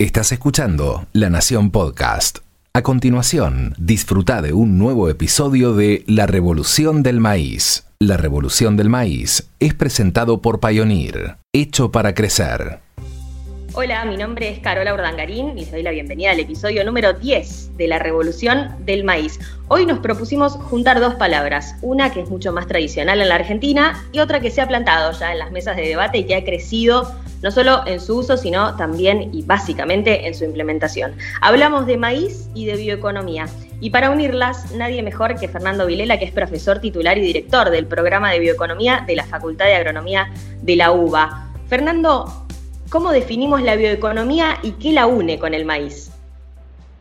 Estás escuchando La Nación Podcast. A continuación, disfruta de un nuevo episodio de La Revolución del Maíz. La Revolución del Maíz es presentado por Pioneer, hecho para crecer. Hola, mi nombre es Carola Urdangarín y les doy la bienvenida al episodio número 10 de La Revolución del Maíz. Hoy nos propusimos juntar dos palabras, una que es mucho más tradicional en la Argentina y otra que se ha plantado ya en las mesas de debate y que ha crecido no solo en su uso, sino también y básicamente en su implementación. Hablamos de maíz y de bioeconomía. Y para unirlas, nadie mejor que Fernando Vilela, que es profesor titular y director del programa de bioeconomía de la Facultad de Agronomía de la UBA. Fernando, ¿Cómo definimos la bioeconomía y qué la une con el maíz?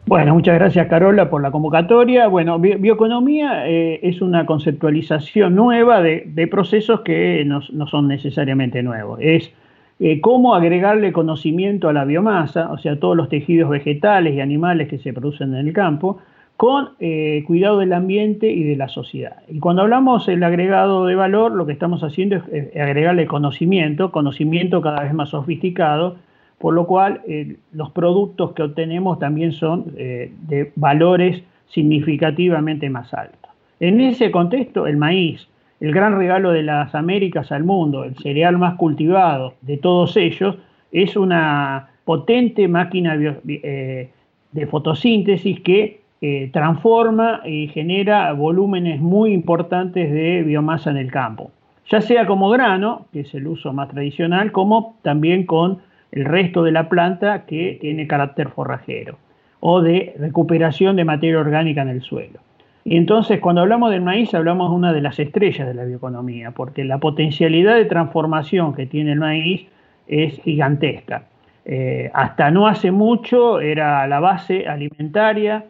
Bueno, muchas gracias Carola por la convocatoria. Bueno, bioeconomía eh, es una conceptualización nueva de, procesos que no, son necesariamente nuevos. Es eh, cómo agregarle conocimiento a la biomasa, o sea, todos los tejidos vegetales y animales que se producen en el campo, con eh, cuidado del ambiente y de la sociedad. Y cuando hablamos del agregado de valor, lo que estamos haciendo es, agregarle conocimiento, conocimiento cada vez más sofisticado, por lo cual eh, los productos que obtenemos también son eh, de valores significativamente más altos. En ese contexto, el maíz, el gran regalo de las Américas al mundo, el cereal más cultivado de todos ellos, es una potente máquina de fotosíntesis que eh, transforma y genera volúmenes muy importantes de biomasa en el campo, ya sea como grano, que es el uso más tradicional, como también con el resto de la planta que tiene carácter forrajero o de recuperación de materia orgánica en el suelo. Y entonces cuando hablamos del maíz hablamos de una de las estrellas de la bioeconomía, porque la potencialidad de transformación que tiene el maíz es gigantesca. Eh, hasta no hace mucho era la base alimentaria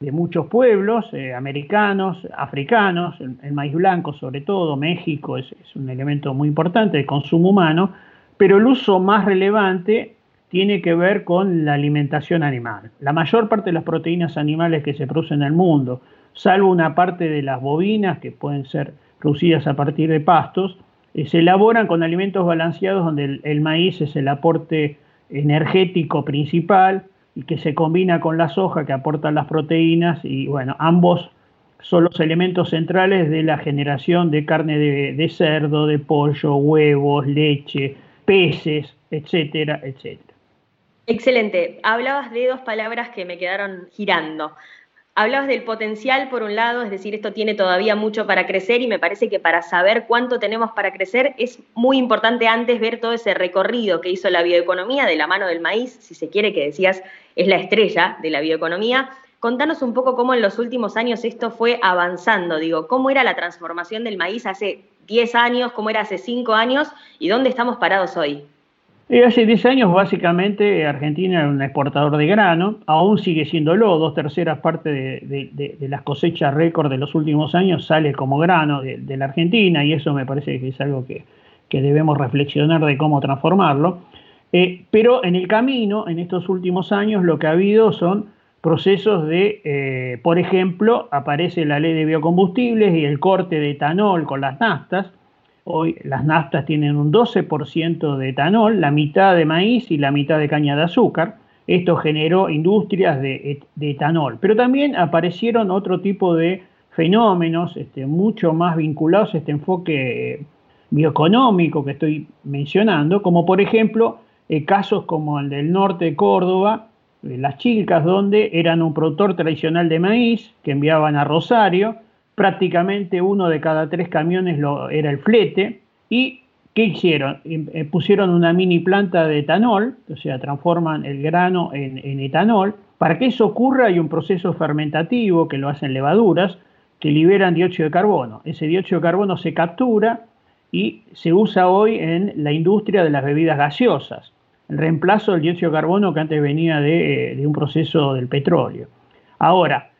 de muchos pueblos eh, americanos, africanos, el, maíz blanco sobre todo, México es, un elemento muy importante de consumo humano, pero el uso más relevante tiene que ver con la alimentación animal. La mayor parte de las proteínas animales que se producen en el mundo, salvo una parte de las bovinas que pueden ser producidas a partir de pastos, eh, se elaboran con alimentos balanceados donde el maíz es el aporte energético principal, y que se combina con la soja que aporta las proteínas y bueno, ambos son los elementos centrales de la generación de carne de, cerdo, de pollo, huevos, leche, peces, etcétera, etcétera. Excelente. Hablabas de dos palabras que me quedaron girando. Hablabas del potencial por un lado, es decir, esto tiene todavía mucho para crecer y me parece que para saber cuánto tenemos para crecer es muy importante antes ver todo ese recorrido que hizo la bioeconomía de la mano del maíz, si se quiere que decías es la estrella de la bioeconomía. Contanos un poco cómo en los últimos años esto fue avanzando, digo, cómo era la transformación del maíz hace 10 años, cómo era hace 5 años y dónde estamos parados hoy. Hace 10 años básicamente Argentina era un exportador de grano, aún sigue siéndolo, dos terceras partes de, las cosechas récord de los últimos años sale como grano de, la Argentina y eso me parece que es algo que, debemos reflexionar de cómo transformarlo. Eh, pero en el camino, en estos últimos años, lo que ha habido son procesos de, eh, por ejemplo, aparece la ley de biocombustibles y el corte de etanol con las nastas, Hoy las naftas tienen un 12% de etanol, la mitad de maíz y la mitad de caña de azúcar. Esto generó industrias de, etanol. Pero también aparecieron otro tipo de fenómenos este, mucho más vinculados a este enfoque eh, bioeconómico que estoy mencionando, como por ejemplo eh, casos como el del norte de Córdoba, las chilcas, donde eran un productor tradicional de maíz que enviaban a Rosario, prácticamente uno de cada tres camiones lo, era el flete. ¿Y qué hicieron? Em, eh, pusieron una mini planta de etanol, o sea, transforman el grano en, etanol. Para que eso ocurra hay un proceso fermentativo que lo hacen levaduras que liberan dióxido de carbono. Ese dióxido de carbono se captura y se usa hoy en la industria de las bebidas gaseosas, el reemplazo del dióxido de carbono que antes venía de, eh, de un proceso del petróleo. Ahora,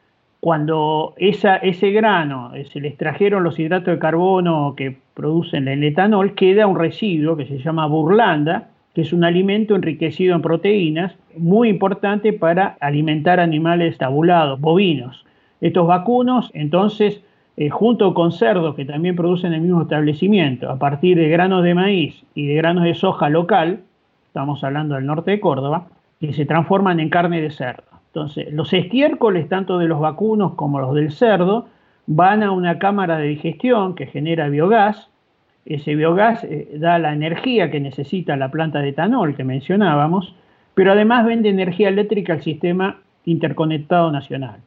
cuando ese grano eh, se le extrajeron los hidratos de carbono que producen el etanol, queda un residuo que se llama burlanda, que es un alimento enriquecido en proteínas, muy importante para alimentar animales tabulados, bovinos. Estos vacunos, entonces, eh, junto con cerdos que también producen el mismo establecimiento, a partir de granos de maíz y de granos de soja local, estamos hablando del norte de Córdoba, que se transforman en carne de cerdo. Entonces, los estiércoles, tanto de los vacunos como los del cerdo, van a una cámara de digestión que genera biogás. Ese biogás eh, da la energía que necesita la planta de etanol que mencionábamos, pero además vende energía eléctrica al sistema interconectado nacional.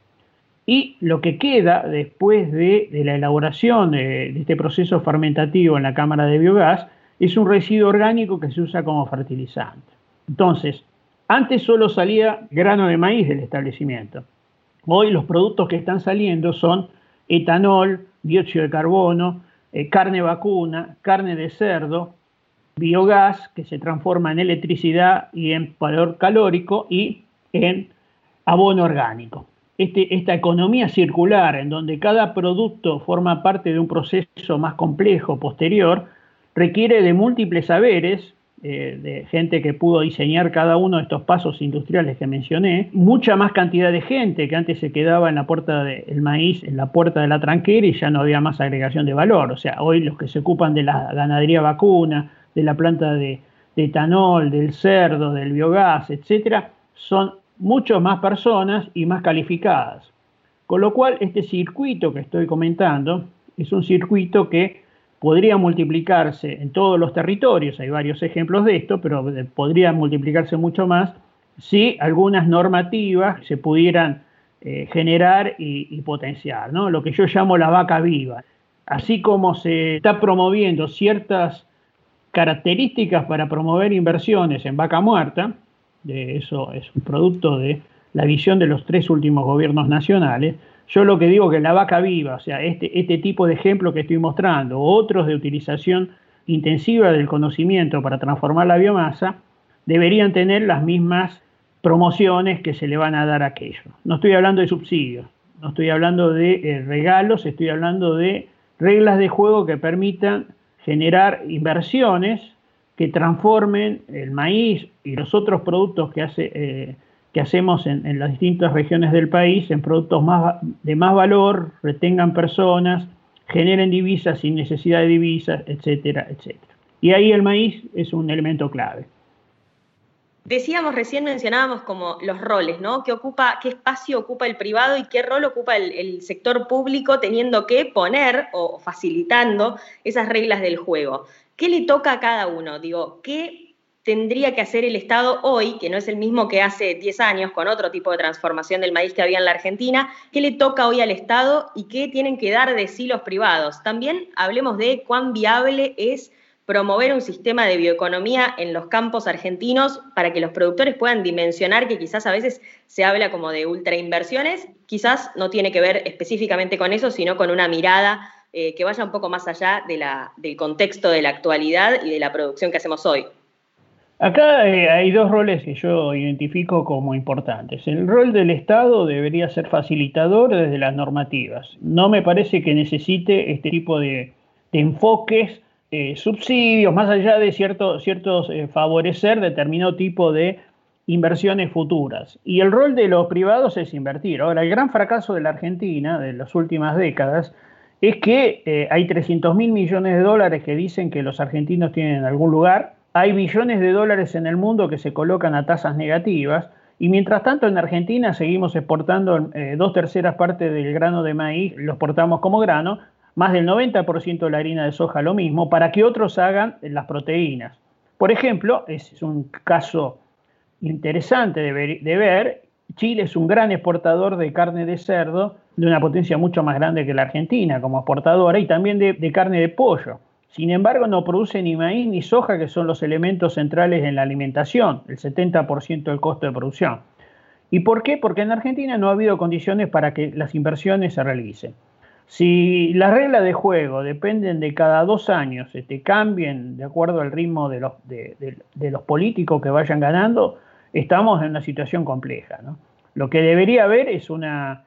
Y lo que queda después de, la elaboración de, de, este proceso fermentativo en la cámara de biogás es un residuo orgánico que se usa como fertilizante. Entonces, antes solo salía grano de maíz del establecimiento. Hoy los productos que están saliendo son etanol, dióxido de carbono, eh, carne vacuna, carne de cerdo, biogás que se transforma en electricidad y en valor calórico y en abono orgánico. Este, esta economía circular en donde cada producto forma parte de un proceso más complejo posterior requiere de múltiples saberes eh, de gente que pudo diseñar cada uno de estos pasos industriales que mencioné, mucha más cantidad de gente que antes se quedaba en la puerta del maíz, en la puerta de la tranquera y ya no había más agregación de valor. O sea, hoy los que se ocupan de la ganadería vacuna, de la planta de, de etanol, del cerdo, del biogás, etcétera, son mucho más personas y más calificadas. Con lo cual, este circuito que estoy comentando es un circuito que podría multiplicarse en todos los territorios, hay varios ejemplos de esto, pero podría multiplicarse mucho más si algunas normativas se pudieran eh, generar y, potenciar, ¿no? lo que yo llamo la vaca viva. Así como se está promoviendo ciertas características para promover inversiones en vaca muerta, de eso es un producto de la visión de los tres últimos gobiernos nacionales, yo lo que digo que la vaca viva, o sea, este, este tipo de ejemplo que estoy mostrando, otros de utilización intensiva del conocimiento para transformar la biomasa, deberían tener las mismas promociones que se le van a dar a aquello. No estoy hablando de subsidios, no estoy hablando de eh, regalos, estoy hablando de reglas de juego que permitan generar inversiones que transformen el maíz y los otros productos que hace eh, que hacemos en, las distintas regiones del país en productos más, de más valor, retengan personas, generen divisas sin necesidad de divisas, etcétera, etcétera. Y ahí el maíz es un elemento clave. Decíamos recién, mencionábamos como los roles, ¿no? ¿Qué, ocupa, qué espacio ocupa el privado y qué rol ocupa el, el sector público teniendo que poner o facilitando esas reglas del juego? ¿Qué le toca a cada uno? Digo, ¿qué tendría que hacer el Estado hoy, que no es el mismo que hace 10 años con otro tipo de transformación del maíz que había en la Argentina, qué le toca hoy al Estado y qué tienen que dar de sí los privados. También hablemos de cuán viable es promover un sistema de bioeconomía en los campos argentinos para que los productores puedan dimensionar que quizás a veces se habla como de ultrainversiones, quizás no tiene que ver específicamente con eso, sino con una mirada eh, que vaya un poco más allá del contexto de la actualidad y de la producción que hacemos hoy. Acá eh, hay dos roles que yo identifico como importantes. El rol del Estado debería ser facilitador desde las normativas. No me parece que necesite este tipo de, enfoques, eh, subsidios, más allá de ciertos eh, favorecer determinado tipo de inversiones futuras. Y el rol de los privados es invertir. Ahora, el gran fracaso de la Argentina de las últimas décadas es que hay 300 mil millones de dólares que dicen que los argentinos tienen en algún lugar hay billones de dólares en el mundo que se colocan a tasas negativas y mientras tanto en Argentina seguimos exportando eh, dos terceras partes del grano de maíz, lo exportamos como grano, más del 90% de la harina de soja lo mismo, para que otros hagan las proteínas. Por ejemplo, es un caso interesante de ver, Chile es un gran exportador de carne de cerdo, de una potencia mucho más grande que la Argentina como exportadora, y también de carne de pollo. Sin embargo, no produce ni maíz ni soja, que son los elementos centrales en la alimentación, el 70% del costo de producción. ¿Y por qué? Porque en Argentina no ha habido condiciones para que las inversiones se realicen. Si las reglas de juego dependen de cada dos años, este, cambien de acuerdo al ritmo de los, políticos que vayan ganando, estamos en una situación compleja. Lo que debería haber es una,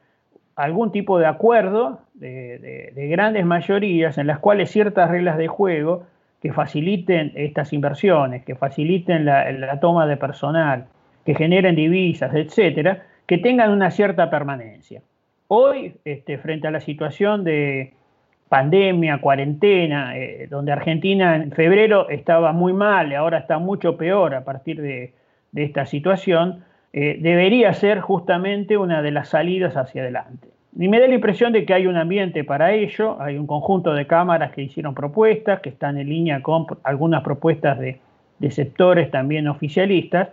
algún tipo de acuerdo de, grandes mayorías en las cuales ciertas reglas de juego que faciliten estas inversiones, que faciliten la, toma de personal, que generen divisas, etcétera, que tengan una cierta permanencia. Hoy, este, frente a la situación de pandemia, cuarentena, eh, donde Argentina en febrero estaba muy mal y ahora está mucho peor a partir de, de esta situación, eh, debería ser justamente una de las salidas hacia adelante. Y me da la impresión de que hay un ambiente para ello, hay un conjunto de cámaras que hicieron propuestas, que están en línea con algunas propuestas de, sectores también oficialistas,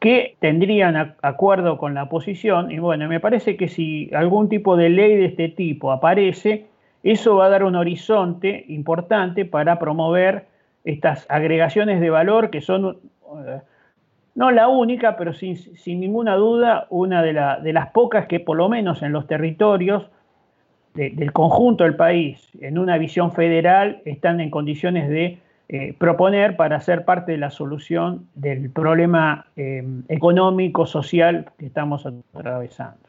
que tendrían acuerdo con la oposición. Y bueno, me parece que si algún tipo de ley de este tipo aparece, eso va a dar un horizonte importante para promover estas agregaciones de valor que son eh, no la única, pero sin, ninguna duda una de, las pocas que por lo menos en los territorios del conjunto del país, en una visión federal, están en condiciones de eh, proponer para ser parte de la solución del problema eh, económico, social que estamos atravesando.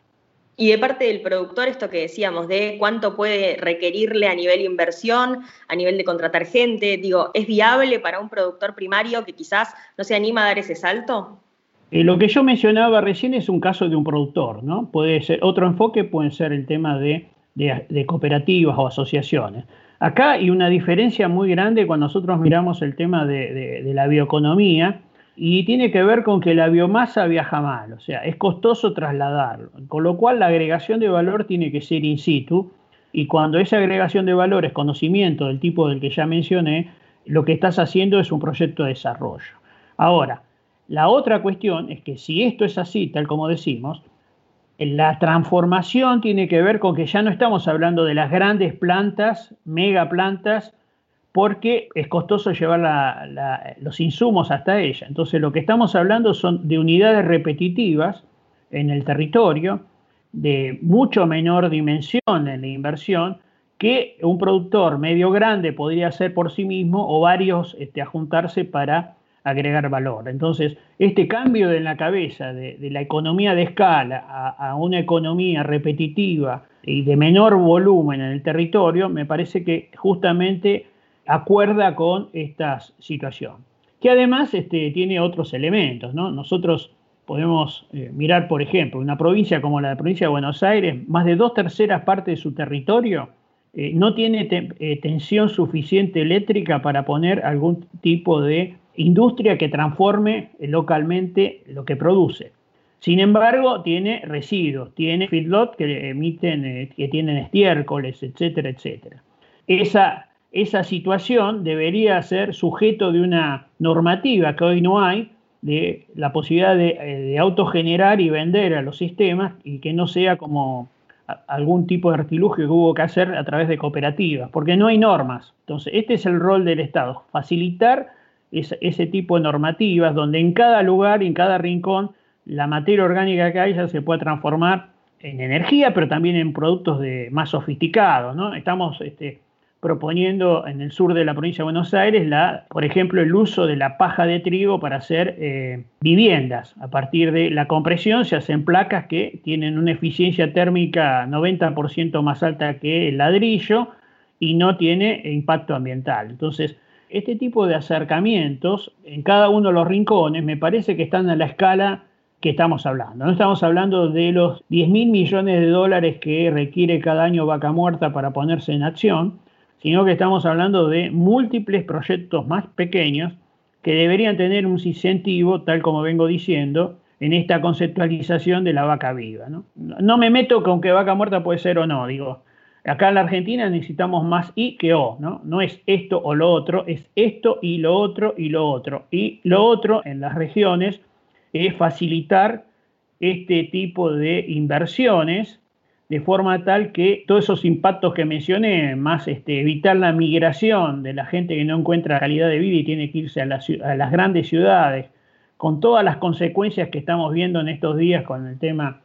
Y de parte del productor, esto que decíamos, de cuánto puede requerirle a nivel inversión, a nivel de contratar gente, digo, ¿es viable para un productor primario que quizás no se anima a dar ese salto? Eh, lo que yo mencionaba recién es un caso de un productor, ¿no? Puede ser, otro enfoque puede ser el tema de, cooperativas o asociaciones. Acá hay una diferencia muy grande cuando nosotros miramos el tema de, de la bioeconomía, y tiene que ver con que la biomasa viaja mal, o sea, es costoso trasladarlo, con lo cual la agregación de valor tiene que ser in situ y cuando esa agregación de valor es conocimiento del tipo del que ya mencioné, lo que estás haciendo es un proyecto de desarrollo. Ahora, la otra cuestión es que si esto es así, tal como decimos, la transformación tiene que ver con que ya no estamos hablando de las grandes plantas, mega plantas, porque es costoso llevar los insumos hasta ella. Entonces lo que estamos hablando son de unidades repetitivas en el territorio, de mucho menor dimensión en la inversión, que un productor medio grande podría hacer por sí mismo o varios este, a juntarse para agregar valor. Entonces, este cambio en la cabeza de, la economía de escala a, una economía repetitiva y de menor volumen en el territorio, me parece que justamente acuerda con esta situación, que además este, tiene otros elementos. Nosotros podemos eh, mirar, por ejemplo, una provincia como la provincia de Buenos Aires, más de dos terceras partes de su territorio eh, no tiene eh, tensión suficiente eléctrica para poner algún tipo de industria que transforme localmente lo que produce. Sin embargo, tiene residuos, tiene feedlot que emiten, que tienen estiércoles, etcétera, etcétera. Esa esa situación debería ser sujeto de una normativa que hoy no hay, de la posibilidad de, eh, autogenerar y vender a los sistemas y que no sea como algún tipo de artilugio que hubo que hacer a través de cooperativas, porque no hay normas. Entonces, este es el rol del Estado, facilitar ese, tipo de normativas donde en cada lugar y en cada rincón la materia orgánica que haya se pueda transformar en energía, pero también en productos de, más sofisticados. ¿no? Estamos este, proponiendo en el sur de la provincia de Buenos Aires, la, por ejemplo, el uso de la paja de trigo para hacer eh, viviendas. A partir de la compresión se hacen placas que tienen una eficiencia térmica 90% más alta que el ladrillo y no tiene impacto ambiental. Entonces, este tipo de acercamientos en cada uno de los rincones me parece que están a la escala que estamos hablando. No estamos hablando de los 10 mil millones de dólares que requiere cada año vaca muerta para ponerse en acción, sino que estamos hablando de múltiples proyectos más pequeños que deberían tener un incentivo, tal como vengo diciendo, en esta conceptualización de la vaca viva. ¿no? me meto con que vaca muerta puede ser o no, digo, acá en la Argentina necesitamos más I que O, ¿no? No es esto o lo otro, es esto y lo otro y lo otro. Y lo otro en las regiones es facilitar este tipo de inversiones de forma tal que todos esos impactos que mencioné, más este, evitar la migración de la gente que no encuentra calidad de vida y tiene que irse a, las grandes ciudades, con todas las consecuencias que estamos viendo en estos días con el tema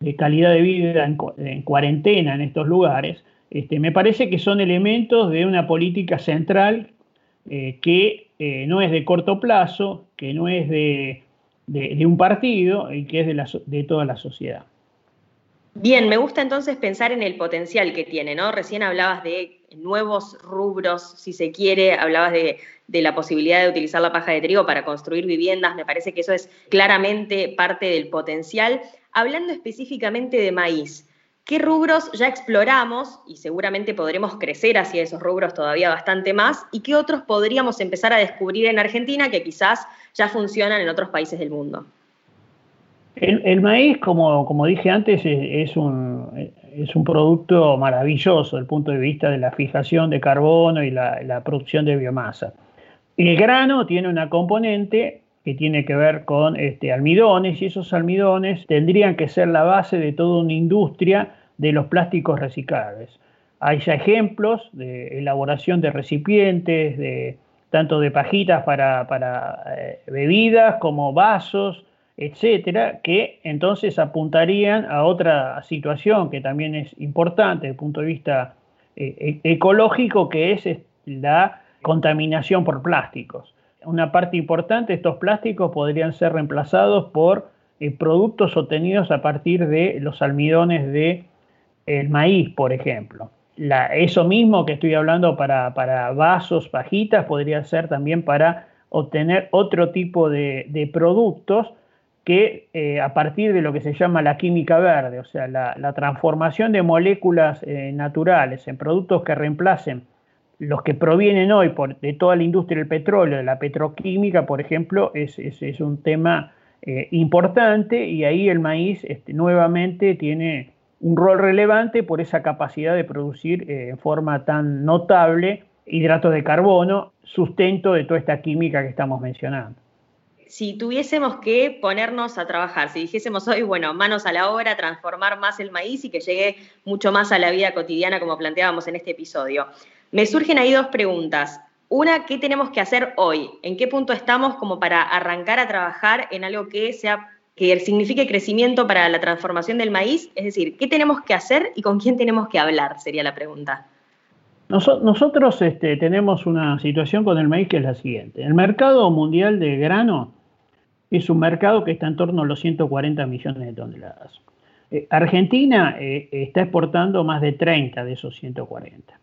de calidad de vida en, cuarentena en estos lugares, este, me parece que son elementos de una política central eh, que eh, no es de corto plazo, que no es de, un partido y que es de, de toda la sociedad. Bien, me gusta entonces pensar en el potencial que tiene, ¿no? Recién hablabas de nuevos rubros, si se quiere, hablabas de, la posibilidad de utilizar la paja de trigo para construir viviendas, me parece que eso es claramente parte del potencial. Hablando específicamente de maíz, ¿Qué rubros ya exploramos y seguramente podremos crecer hacia esos rubros todavía bastante más? ¿Y qué otros podríamos empezar a descubrir en Argentina que quizás ya funcionan en otros países del mundo? El, maíz, como, dije antes, es, un, producto maravilloso desde el punto de vista de la fijación de carbono y la, producción de biomasa. El grano tiene una componente que tiene que ver con este, almidones y esos almidones tendrían que ser la base de toda una industria de los plásticos reciclables. Hay ya ejemplos de elaboración de recipientes, de, tanto de pajitas para, para eh, bebidas como vasos, etcétera, que entonces apuntarían a otra situación que también es importante desde el punto de vista eh, e-, ecológico, que es la contaminación por plásticos. Una parte importante estos plásticos podrían ser reemplazados por eh, productos obtenidos a partir de los almidones de el maíz, por ejemplo. eso mismo que estoy hablando para, para, vasos, pajitas, podría ser también para obtener otro tipo de productos que eh, a partir de lo que se llama la química verde, o sea, la, transformación de moléculas eh, naturales en productos que reemplacen los que provienen hoy por, de toda la industria del petróleo, de la petroquímica, por ejemplo, es, un tema eh, importante y ahí el maíz este, nuevamente tiene un rol relevante por esa capacidad de producir en forma tan notable hidratos de carbono, sustento de toda esta química que estamos mencionando si tuviésemos que ponernos a trabajar, si dijésemos hoy, bueno, manos a la obra, transformar más el maíz y que llegue mucho más a la vida cotidiana como planteábamos en este episodio, me surgen ahí dos preguntas. Una, ¿qué tenemos que hacer hoy? ¿En qué punto estamos como para arrancar a trabajar en algo que sea que signifique crecimiento para la transformación del maíz? Es decir, ¿qué tenemos que hacer y con quién tenemos que hablar? Sería la pregunta. Nosotros este, tenemos una situación con el maíz que es la siguiente. El mercado mundial de grano es un mercado que está en torno a los 140 millones de toneladas. Eh, Argentina eh, está exportando más de 30 de esos 140.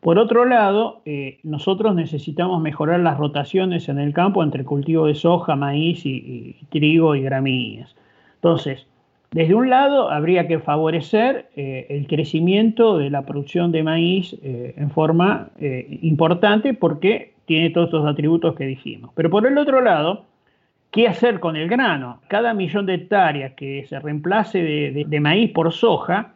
Por otro lado, eh, nosotros necesitamos mejorar las rotaciones en el campo entre el cultivo de soja, maíz y, trigo y gramíneas. Entonces, desde un lado, habría que favorecer el crecimiento de la producción de maíz en forma importante porque tiene todos estos atributos que dijimos. Pero por el otro lado, ¿Qué hacer con el grano? Cada millón de hectáreas que se reemplace de, maíz por soja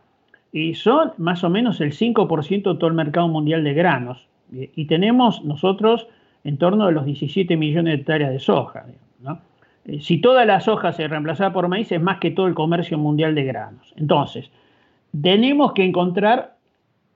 y son más o menos el 5% de todo el mercado mundial de granos. Y tenemos nosotros en torno a los 17 millones de hectáreas de soja. Eh, si toda la soja se reemplazara por maíz es más que todo el comercio mundial de granos. Entonces, tenemos que encontrar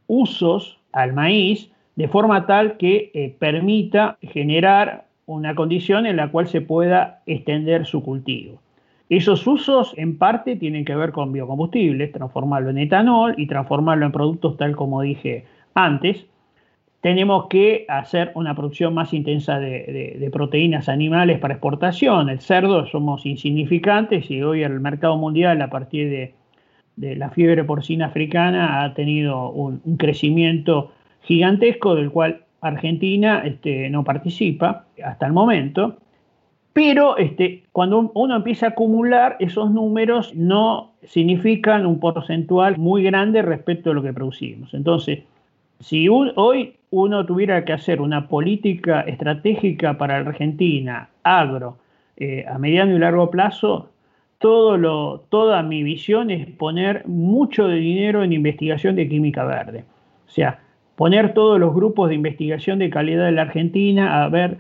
usos al maíz de forma tal que eh, permita generar una condición en la cual se pueda extender su cultivo. Esos usos en parte tienen que ver con biocombustibles, transformarlo en etanol y transformarlo en productos tal como dije antes. Tenemos que hacer una producción más intensa de, proteínas animales para exportación. El cerdo somos insignificantes y hoy el mercado mundial a partir de, la fiebre porcina africana ha tenido un, crecimiento gigantesco del cual Argentina este, no participa hasta el momento, pero este, cuando uno empieza a acumular, esos números no significan un porcentual muy grande respecto a lo que producimos. Entonces, si hoy uno tuviera que hacer una política estratégica para la Argentina, agro, eh, a mediano y largo plazo, toda mi visión es poner mucho de dinero en investigación de química verde. O sea, poner todos los grupos de investigación de calidad de la Argentina a ver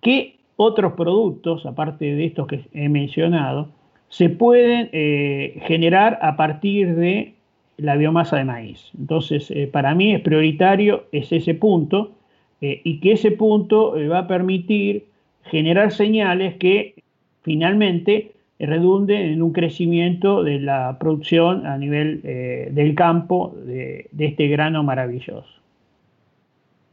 qué otros productos, aparte de estos que he mencionado, se pueden eh, generar a partir de la biomasa de maíz. Entonces, eh, para mí es prioritario es ese punto eh, y que ese punto va a permitir generar señales que finalmente redunden en un crecimiento de la producción a nivel del campo de este grano maravilloso.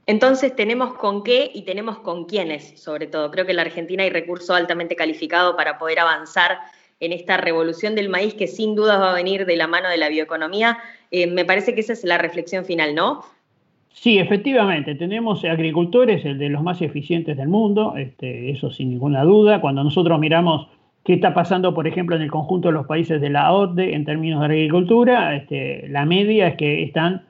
Entonces tenemos con qué y tenemos con quiénes, sobre todo. Creo que en la Argentina hay recurso altamente calificado para poder avanzar en esta revolución del maíz que sin duda va a venir de la mano de la bioeconomía. Eh, me parece que esa es la reflexión final, ¿no? Sí, efectivamente, tenemos agricultores, el de los más eficientes del mundo, este, eso sin ninguna duda. Cuando nosotros miramos ¿Qué está pasando, por ejemplo, en el conjunto de los países de la OCDE en términos de agricultura? Este, la media es que están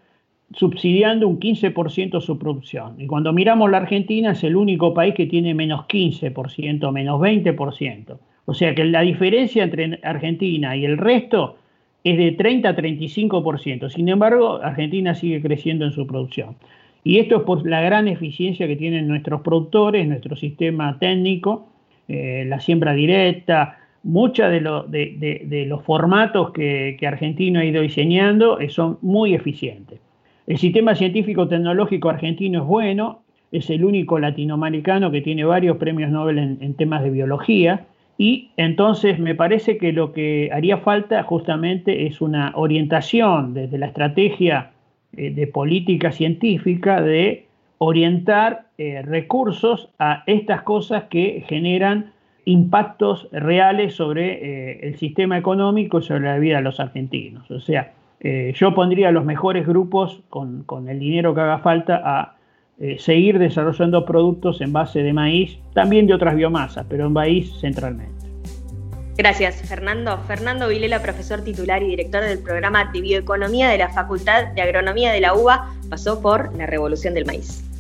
subsidiando un 15% su producción. Y cuando miramos la Argentina es el único país que tiene menos 15%, menos 20%. O sea que la diferencia entre Argentina y el resto es de 30 a 35%. Sin embargo, Argentina sigue creciendo en su producción. Y esto es por la gran eficiencia que tienen nuestros productores, nuestro sistema técnico, eh, la siembra directa, muchos de, los formatos que, Argentina ha ido diseñando eh, son muy eficientes. El sistema científico tecnológico argentino es bueno, es el único latinoamericano que tiene varios premios Nobel en temas de biología y entonces me parece que lo que haría falta justamente es una orientación desde la estrategia eh, de política científica de orientar eh, recursos a estas cosas que generan impactos reales sobre eh, el sistema económico y sobre la vida de los argentinos. O sea, yo pondría los mejores grupos con, con el dinero que haga falta a eh, seguir desarrollando productos en base de maíz, también de otras biomasas, pero en maíz centralmente. Gracias, Fernando. Fernando Vilela, profesor titular y director del programa de bioeconomía de la Facultad de Agronomía de la UBA, pasó por la revolución del maíz.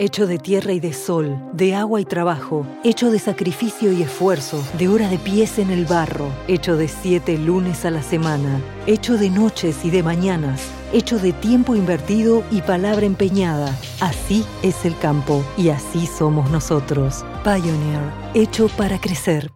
Hecho de tierra y de sol, de agua y trabajo, hecho de sacrificio y esfuerzo, de hora de pies en el barro, hecho de siete lunes a la semana, hecho de noches y de mañanas, hecho de tiempo invertido y palabra empeñada. Así es el campo y así somos nosotros. Pioneer, hecho para crecer.